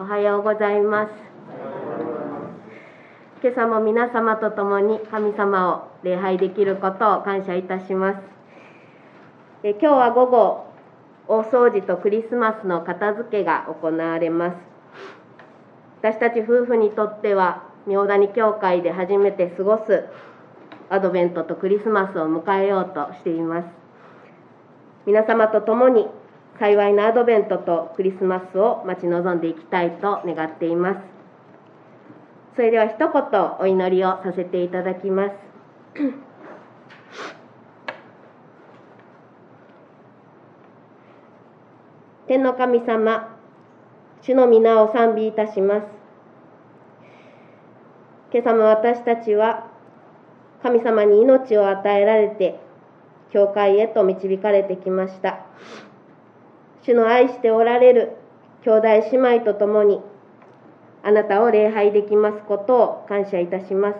おはようございます。今朝も皆様と共に神様を礼拝できることを感謝いたします。え今日は午後大掃除とクリスマスの片付けが行われます。私たち夫婦にとっては明谷教会で初めて過ごすアドベントとクリスマスを迎えようとしています。皆様と共に幸いなアドベントとクリスマスを待ち望んでいきたいと願っています。それでは一言お祈りをさせていただきます。天の神様主の皆を賛美いたします。今朝も私たちは神様に命を与えられて教会へと導かれてきました。主の愛しておられる兄弟姉妹と共にあなたを礼拝できますことを感謝いたします。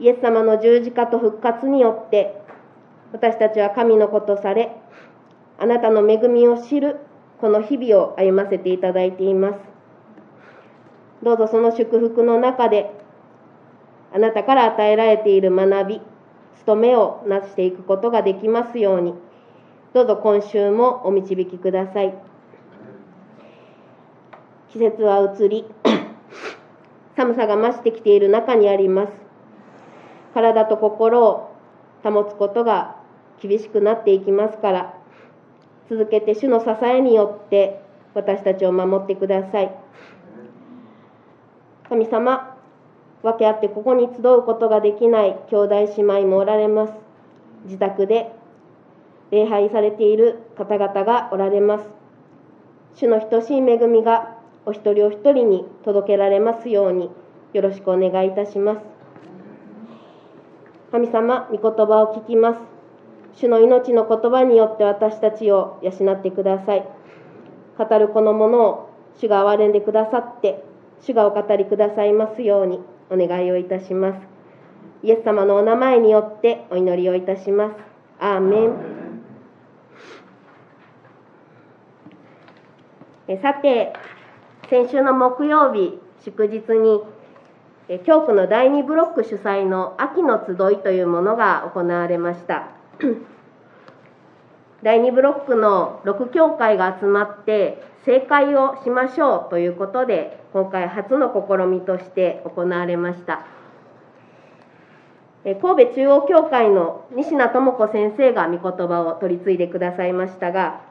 イエス様の十字架と復活によって私たちは神の子とされあなたの恵みを知るこの日々を歩ませていただいています。どうぞその祝福の中であなたから与えられている学び務めをなしていくことができますように。どうぞ今週もお導きください。季節は移り 寒さが増してきている中にあります。体と心を保つことが厳しくなっていきますから続けて主の支えによって私たちを守ってください。神様分け合ってここに集うことができない兄弟姉妹もおられます。自宅で礼拝されている方々がおられます。主の等しい恵みがお一人お一人に届けられますようによろしくお願いいたします。神様御言葉を聞きます。主の命の言葉によって私たちを養ってください。語るこのものを主が憐れんでくださって主がお語りくださいますように。お願いをいたします。イエス様のお名前によってお祈りをいたします。アーメン。さて先週の木曜日祝日に教区の第2ブロック主催の秋の集いというものが行われました。第2ブロックの6教会が集まって正解をしましょうということで今回初の試みとして行われました。神戸中央教会の西名智子先生が御言葉を取り継いでくださいましたが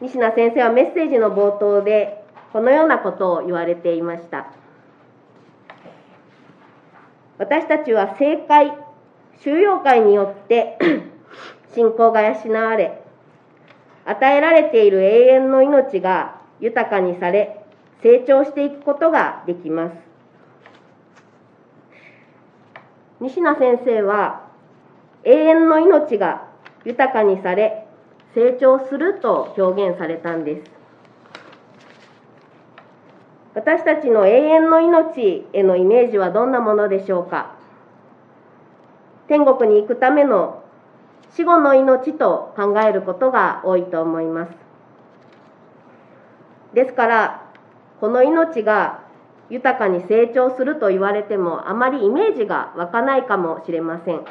西名先生はメッセージの冒頭でこのようなことを言われていました。私たちは正解収容会によって信仰が養われ与えられている永遠の命が豊かにされ成長していくことができます。西名先生は永遠の命が豊かにされ成長すると表現されたんです。私たちの永遠の命へのイメージはどんなものでしょうか？天国に行くための死後の命と考えることが多いと思います。ですからこの命が豊かに成長すると言われてもあまりイメージが湧かないかもしれません。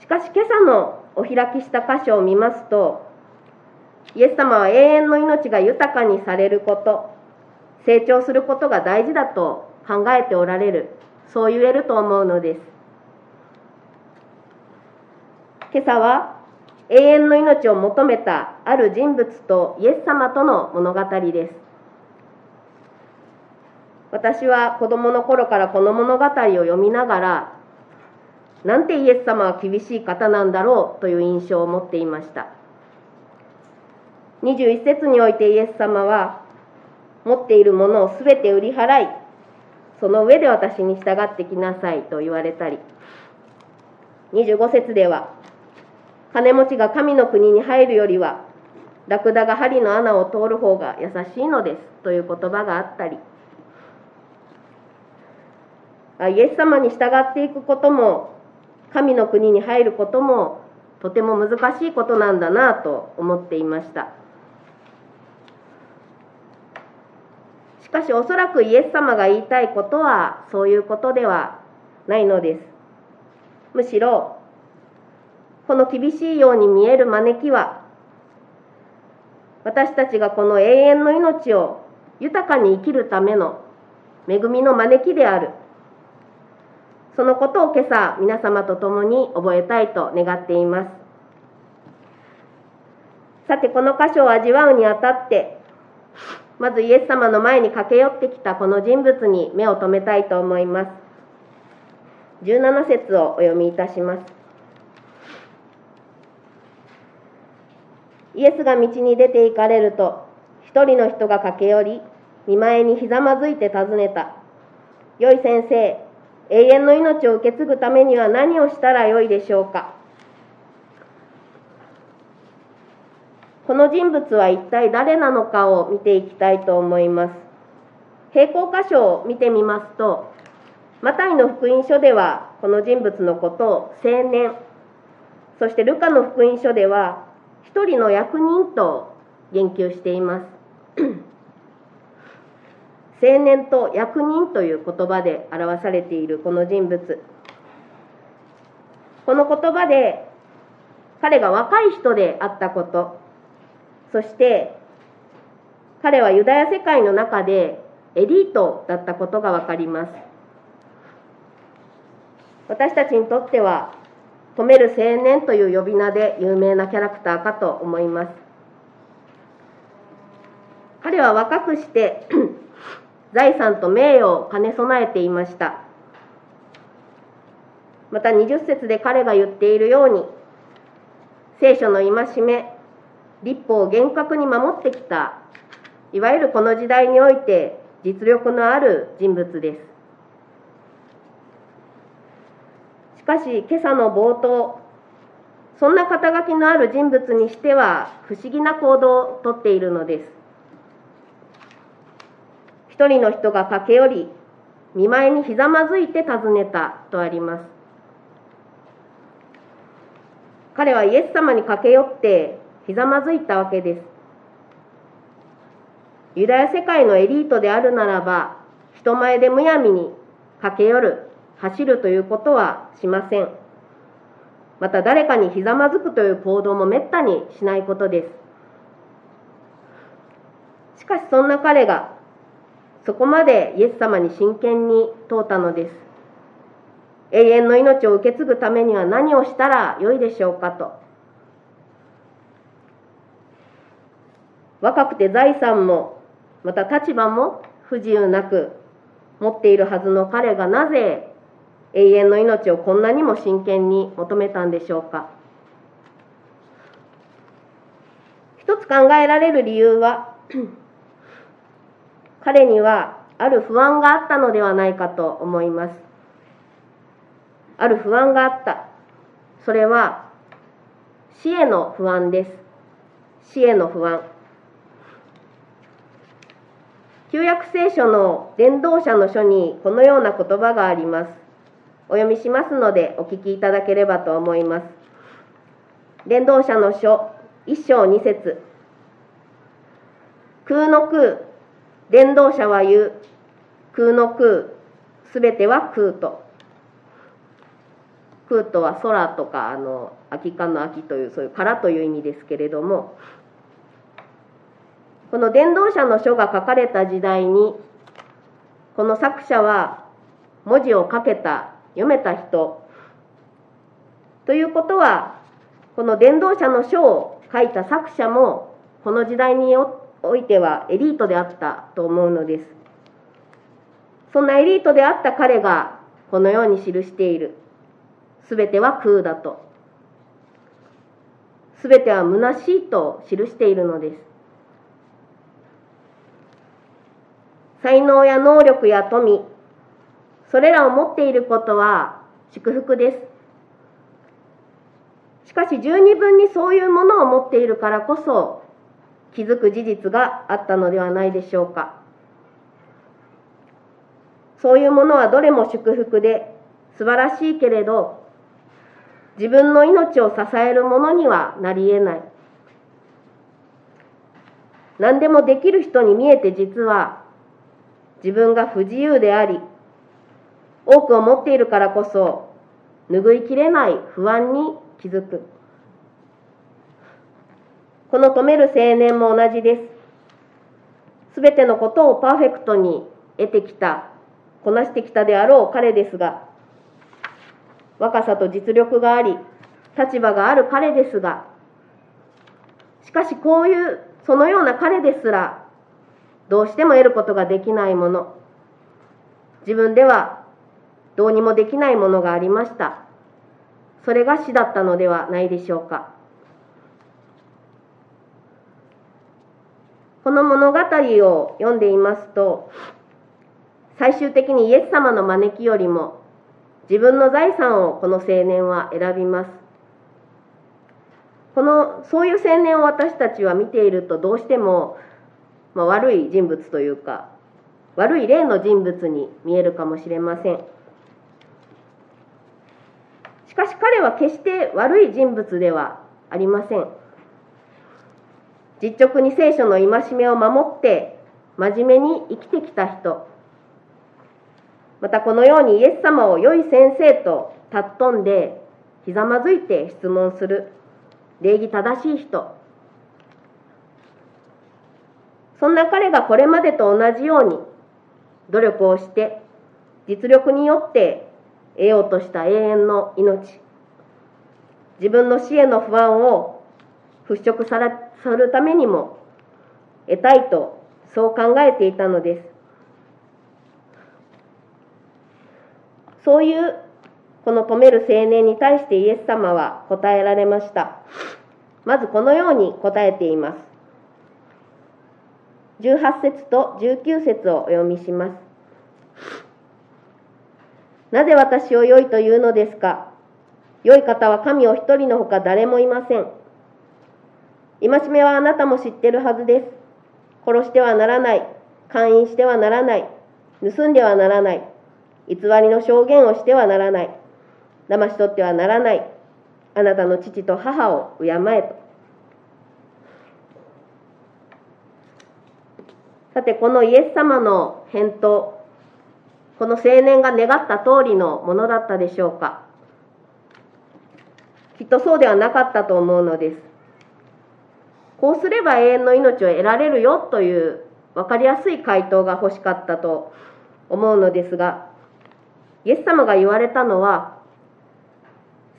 しかし今朝のお開きした箇所を見ますとイエス様は永遠の命が豊かにされること成長することが大事だと考えておられるそう言えると思うのです。今朝は永遠の命を求めたある人物とイエス様との物語です。私は子供の頃からこの物語を読みながらなんてイエス様は厳しい方なんだろうという印象を持っていました。21節においてイエス様は持っているものをすべて売り払いその上で私に従ってきなさいと言われたり。25節では金持ちが神の国に入るよりはラクダが針の穴を通る方が優しいのですという言葉があったり。イエス様に従っていくことも神の国に入ることもとても難しいことなんだなと思っていました。しかしおそらくイエス様が言いたいことはそういうことではないのです。むしろこの厳しいように見える招きは私たちがこの永遠の命を豊かに生きるための恵みの招きである。そのことを今朝皆様と共に覚えたいと願っています。さてこの箇所を味わうにあたってまずイエス様の前に駆け寄ってきたこの人物に目を留めたいと思います。17節をお読みいたします。イエスが道に出て行かれると、一人の人が駆け寄り、見舞いにひざまずいて尋ねた。よい先生、永遠の命を受け継ぐためには何をしたらよいでしょうか？この人物は一体誰なのかを見ていきたいと思います。並行箇所を見てみますと、マタイの福音書ではこの人物のことを青年、そしてルカの福音書では一人の役人と言及しています。青年と役人という言葉で表されているこの人物。この言葉で彼が若い人であったこと。そして彼はユダヤ世界の中でエリートだったことが分かります。私たちにとっては止める青年という呼び名で有名なキャラクターかと思います。彼は若くして 財産と名誉を兼ね備えていました。また20節で彼が言っているように聖書の戒め立法を厳格に守ってきたいわゆるこの時代において実力のある人物です。かし今朝の冒頭そんな肩書きのある人物にしては不思議な行動をとっているのです。一人の人が駆け寄り見舞いにひざまずいて尋ねたとあります。彼はイエス様に駆け寄ってひざまずいたわけです。ユダヤ世界のエリートであるならば人前でむやみに駆け寄る走るということはしません。また誰かにひざまずくという行動もめったにしないことです。しかしそんな彼がそこまでイエス様に真剣に問うたのです。永遠の命を受け継ぐためには何をしたらよいでしょうかと。若くて財産もまた立場も不自由なく持っているはずの彼がなぜ永遠の命をこんなにも真剣に求めたんでしょうか。一つ考えられる理由は 彼にはある不安があったのではないかと思います。ある不安があった。それは死への不安です。死への不安。旧約聖書の伝道者の書にこのような言葉があります。お読みしますのでお聞きいただければと思います。伝道者の書一章二節。空の空伝道者は言う。空の空すべては空と。空とは空とかあの空き缶の空きというそういう空という意味ですけれども。この伝道者の書が書かれた時代にこの作者は文字を書けた読めた人。ということはこの伝道者の書を書いた作者もこの時代においてはエリートであったと思うのです。そんなエリートであった彼がこのように記している。すべては空だと。すべては虚しいと記しているのです。才能や能力や富それらを持っていることは祝福です。しかし十二分にそういうものを持っているからこそ気づく事実があったのではないでしょうか。そういうものはどれも祝福で素晴らしいけれど自分の命を支えるものにはなり得ない何でもできる人に見えて実は自分が不自由であり多くを持っているからこそ拭いきれない不安に気づく。この止める青年も同じです。すべてのことをパーフェクトに得てきたこなしてきたであろう彼ですが若さと実力があり立場がある彼ですがしかしこういうそのような彼ですらどうしても得ることができないもの。自分ではどうにもできないものがありました。それが死だったのではないでしょうか。この物語を読んでいますと最終的にイエス様の招きよりも自分の財産をこの青年は選びます。このそういう青年を私たちは見ているとどうしても、まあ、悪い人物というか悪い例の人物に見えるかもしれません。しかし彼は決して悪い人物ではありません。実直に聖書の戒めを守って真面目に生きてきた人。またこのようにイエス様を良い先生と尊んでひざまずいて質問する。礼儀正しい人。そんな彼がこれまでと同じように努力をして実力によって得ようとした永遠の命自分の死への不安を払拭さるためにも得たいとそう考えていたのですそういうこの止める青年に対してイエス様は答えられました。まずこのように答えています。18節と19節をお読みします。なぜ私を良いというのですか？良い方は神を一人のほか誰もいません。戒めはあなたも知ってるはずです。殺してはならない。勧誘してはならない。盗んではならない。偽りの証言をしてはならない。騙し取ってはならない。あなたの父と母を敬えと。さて、このイエス様の返答、この青年が願った通りのものだったでしょうか。きっとそうではなかったと思うのです。こうすれば永遠の命を得られるよという分かりやすい回答が欲しかったと思うのですが、イエス様が言われたのは、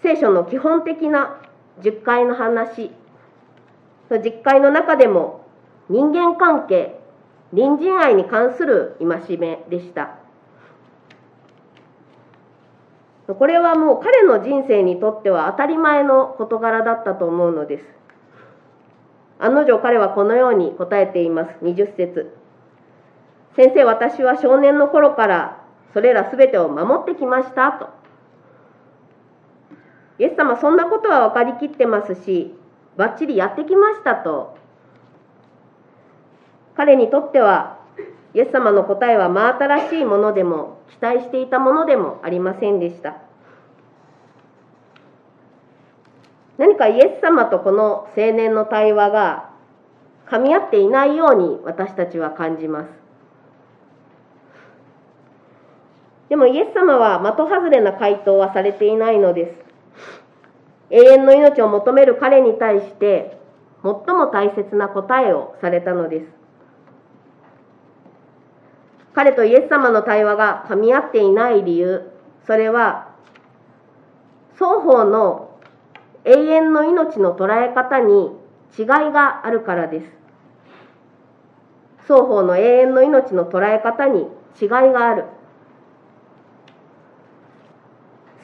聖書の基本的な10回の話、10回の中でも人間関係、隣人愛に関する戒めでした。これはもう彼の人生にとっては当たり前の事柄だったと思うのです。案の定彼はこのように答えています。20節先生、私は少年の頃からそれらすべてを守ってきましたと。イエス様、そんなことは分かりきってますし、ばっちりやってきましたと。彼にとっては、イエス様の答えは真新しいものでも、期待していたものでもありませんでした。何かイエス様とこの青年の対話が噛み合っていないように私たちは感じます。でもイエス様は的外れな回答はされていないのです。永遠の命を求める彼に対して最も大切な答えをされたのです。彼とイエス様の対話が噛み合っていない理由、それは双方の永遠の命の捉え方に違いがあるからです。双方の永遠の命の捉え方に違いがある。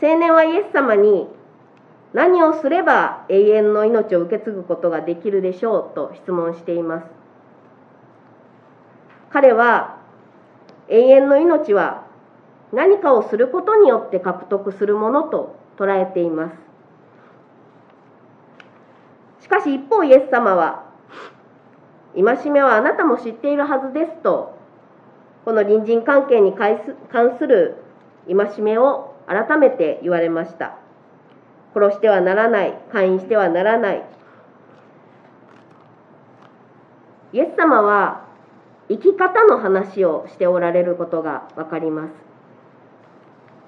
青年はイエス様に何をすれば永遠の命を受け継ぐことができるでしょうと質問しています。彼は永遠の命は何かをすることによって獲得するものと捉えています。しかし一方イエス様は戒めはあなたも知っているはずですとこの隣人関係に関する戒めを改めて言われました殺してはならない勧誘してはならないイエス様は生き方の話をしておられることが分かります。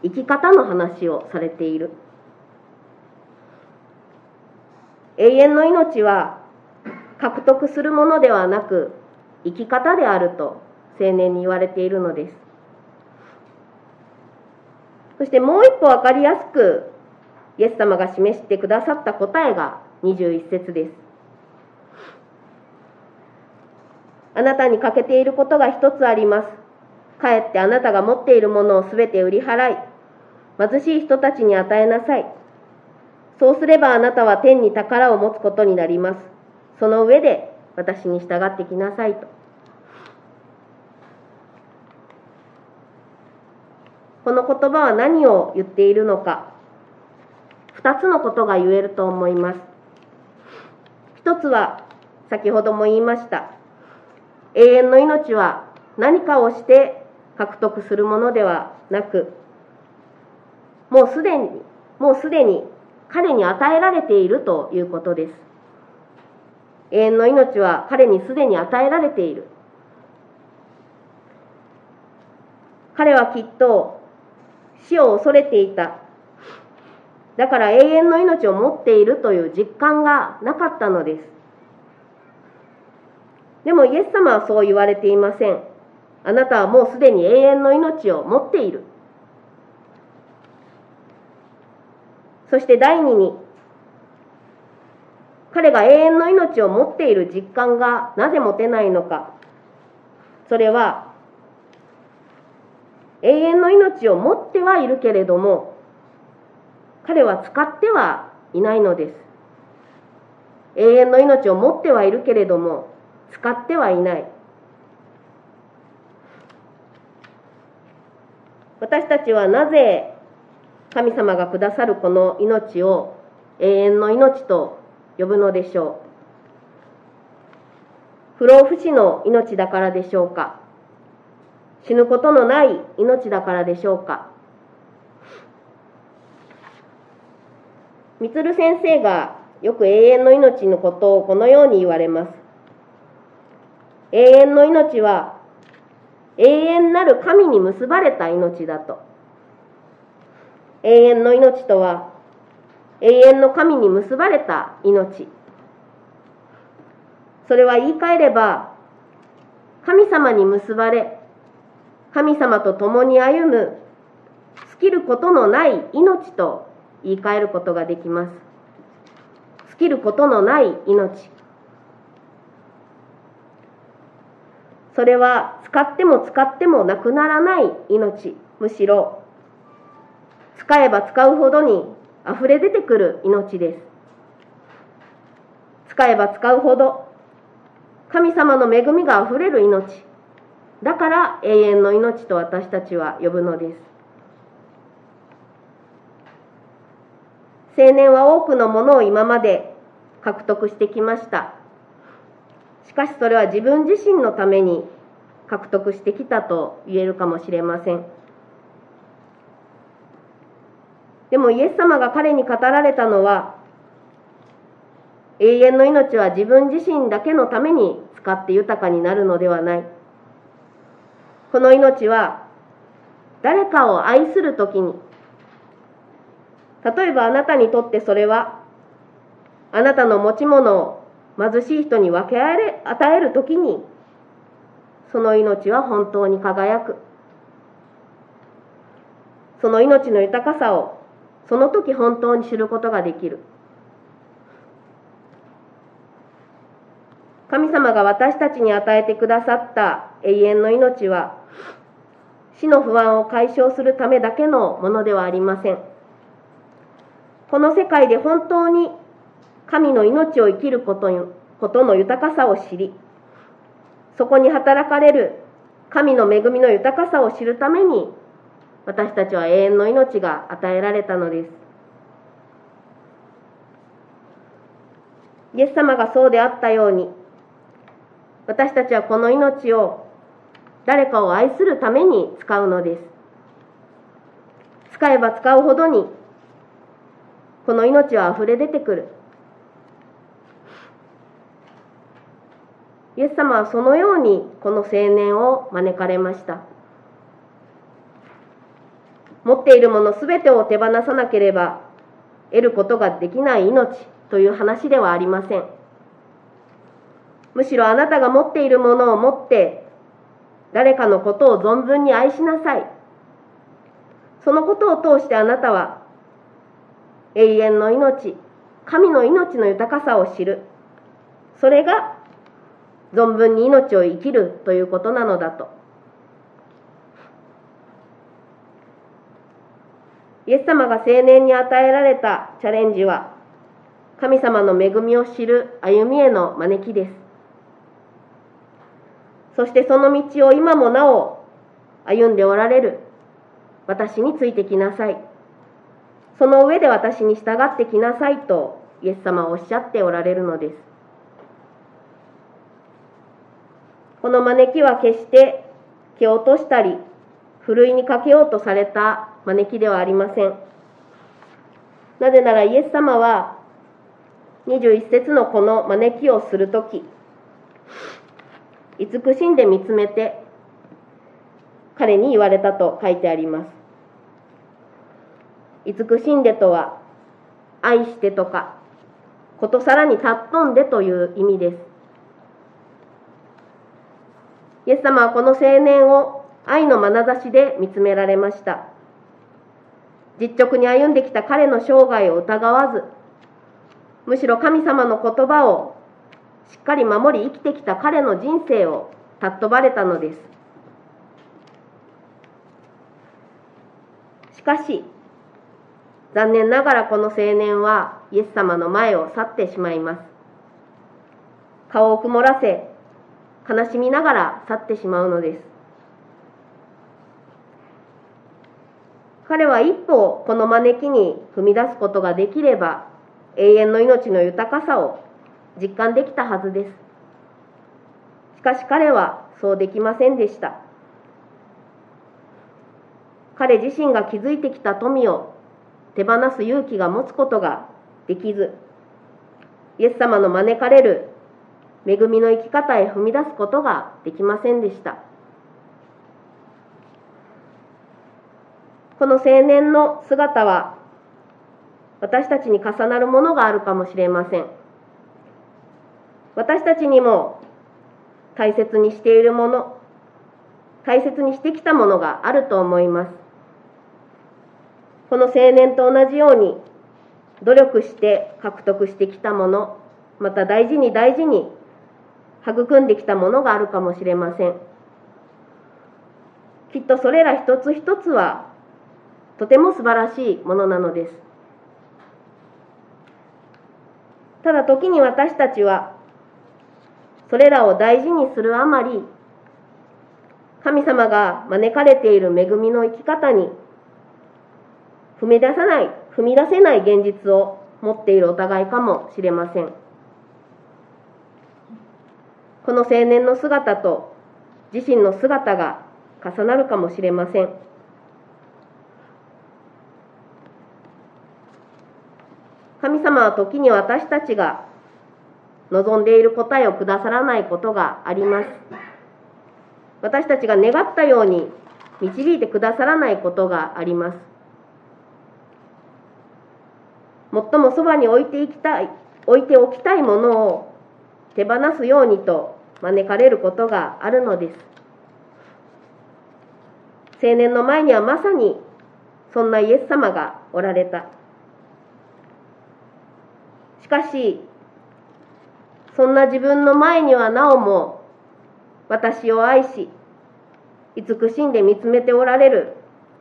生き方の話をされている。永遠の命は獲得するものではなく生き方であると青年に言われているのです。そしてもう一歩分かりやすくイエス様が示してくださった答えが21節です。あなたに欠けていることが一つあります。かえってあなたが持っているものをすべて売り払い貧しい人たちに与えなさい。そうすればあなたは天に宝を持つことになります。その上で私に従ってきなさいと。この言葉は何を言っているのか。2つのことが言えると思います。一つは先ほども言いました。永遠の命は何かをして獲得するものではなくもうすでにもうすでに彼に与えられているということです。永遠の命は彼にすでに与えられている。彼はきっと死を恐れていた。だから永遠の命を持っているという実感がなかったのです。でもイエス様はそう言われていません。あなたはもうすでに永遠の命を持っている。そして第二に彼が永遠の命を持っている実感がなぜ持てないのか。それは永遠の命を持ってはいるけれども彼は使ってはいないのです。永遠の命を持ってはいるけれども使ってはいない。私たちはなぜ神様がくださるこの命を永遠の命と呼ぶのでしょう？不老不死の命だからでしょうか？死ぬことのない命だからでしょうか？みつる先生がよく永遠の命のことをこのように言われます。永遠の命は永遠なる神に結ばれた命だと。永遠の命とは永遠の神に結ばれた命。それは言い換えれば神様に結ばれ神様と共に歩む尽きることのない命と言い換えることができます。尽きることのない命。それは使っても使ってもなくならない命。むしろ使えば使うほどに溢れ出てくる命です。使えば使うほど神様の恵みが溢れる命。だから永遠の命と私たちは呼ぶのです。青年は多くのものを今まで獲得してきました。しかしそれは自分自身のために獲得してきたと言えるかもしれません。でもイエス様が彼に語られたのは永遠の命は自分自身だけのために使って豊かになるのではない。この命は誰かを愛するときに例えばあなたにとってそれはあなたの持ち物を貧しい人に分け与えるときにその命は本当に輝く。その命の豊かさをその時本当に知ることができる。神様が私たちに与えてくださった永遠の命は死の不安を解消するためだけのものではありません。この世界で本当に神の命を生きることことの豊かさを知りそこに働かれる神の恵みの豊かさを知るために私たちは永遠の命が与えられたのです。イエス様がそうであったように私たちはこの命を誰かを愛するために使うのです。使えば使うほどにこの命はあふれ出てくる。イエス様はそのようにこの青年を招かれました。持っているものすべてを手放さなければ得ることができない命という話ではありません。むしろあなたが持っているものを持って誰かのことを存分に愛しなさい。そのことを通してあなたは永遠の命神の命の豊かさを知る。それが存分に命を生きるということなのだと。イエス様が青年に与えられたチャレンジは神様の恵みを知る歩みへの招きです。そしてその道を今もなお歩んでおられる。私についてきなさい。その上で私に従ってきなさいとイエス様はおっしゃっておられるのです。この招きは決して蹴落としたりふるいにかけようとされた招きではありません。なぜならイエス様は21節のこの招きをするとき慈しんで見つめて彼に言われたと書いてあります。慈しんでとは愛してとかことさらに尊んでという意味です。イエス様はこの青年を愛の眼差しで見つめられました。実直に歩んできた彼の生涯を疑わずむしろ神様の言葉をしっかり守り生きてきた彼の人生を尊ばれたのです。しかし残念ながらこの青年はイエス様の前を去ってしまいます。顔を曇らせ悲しみながら去ってしまうのです。彼は一歩この招きに踏み出すことができれば永遠の命の豊かさを実感できたはずです。しかし彼はそうできませんでした。彼自身が築いてきた富を手放す勇気が持つことができずイエス様の招かれる恵みの生き方へ踏み出すことができませんでした。この青年の姿は私たちに重なるものがあるかもしれません。私たちにも大切にしているもの大切にしてきたものがあると思います。この青年と同じように努力して獲得してきたものまた大事に大事に育んできたものがあるかもしれません。きっとそれら一つ一つはとても素晴らしいものなのです。ただ時に私たちはそれらを大事にするあまり神様が招かれている恵みの生き方に踏み出さない踏み出せない現実を持っているお互いかもしれません。この青年の姿と自身の姿が重なるかもしれません。神様は時に私たちが望んでいる答えをくださらないことがあります。私たちが願ったように導いてくださらないことがあります。最もそばに置いていきたい置いておきたいものを手放すようにと招かれることがあるのです。青年の前にはまさにそんなイエス様がおられた。しかしそんな自分の前にはなおも私を愛し慈しんで見つめておられる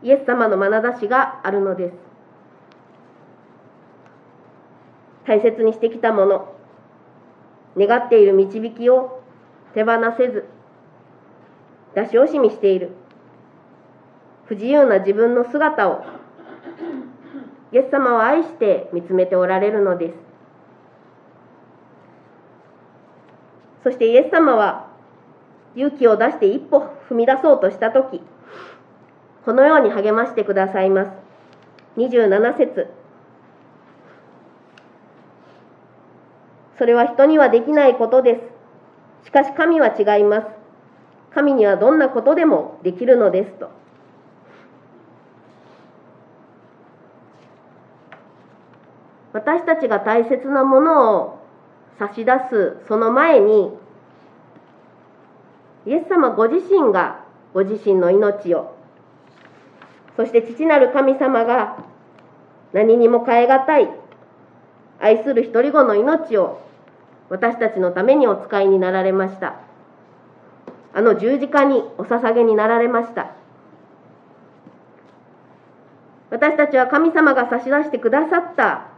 イエス様の眼差しがあるのです。大切にしてきたもの願っている導きを手放せず出し惜しみしている。不自由な自分の姿をイエス様は愛して見つめておられるのです。そしてイエス様は勇気を出して一歩踏み出そうとした時このように励ましてくださいます。27節。それは人にはできないことです。しかし神は違います。神にはどんなことでもできるのですと。私たちが大切なものを差し出すその前にイエス様ご自身がご自身の命をそして父なる神様が何にも代え難い愛する一人子の命を私たちのためにお使いになられました。あの十字架にお捧げになられました。私たちは神様が差し出してくださった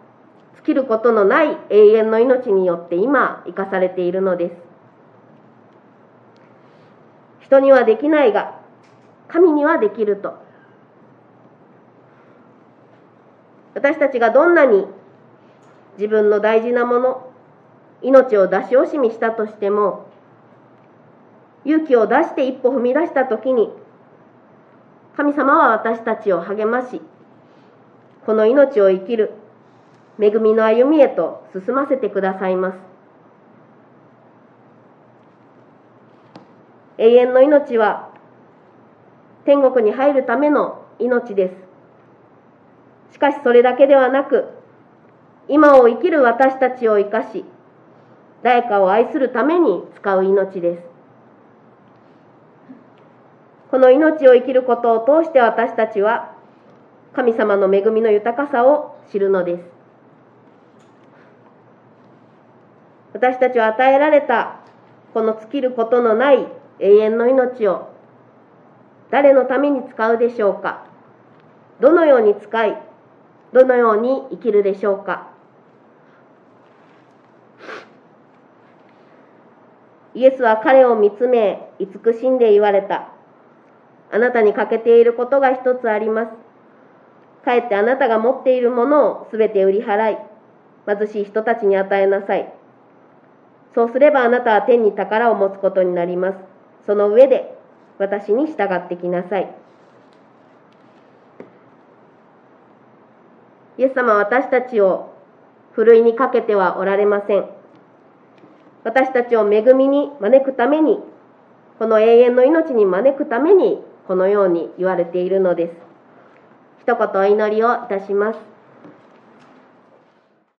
尽きることのない永遠の命によって今生かされているのです。人にはできないが神にはできると。私たちがどんなに自分の大事なもの命を出し惜しみしたとしても勇気を出して一歩踏み出した時に神様は私たちを励ましこの命を生きる恵みの歩みへと進ませてくださいます。永遠の命は天国に入るための命です。しかしそれだけではなく今を生きる私たちを生かし誰かを愛するために使う命です。この命を生きることを通して私たちは神様の恵みの豊かさを知るのです。私たちは与えられたこの尽きることのない永遠の命を誰のために使うでしょうか？どのように使いどのように生きるでしょうか？イエスは彼を見つめ慈しんで言われたあなたに欠けていることが一つありますかえってあなたが持っているものをすべて売り払い貧しい人たちに与えなさいそうすればあなたは天に宝を持つことになりますその上で私に従ってきなさい。イエス様は私たちをふるいにかけてはおられません。私たちを恵みに招くために、この永遠の命に招くために、このように言われているのです。一言お祈りをいたします。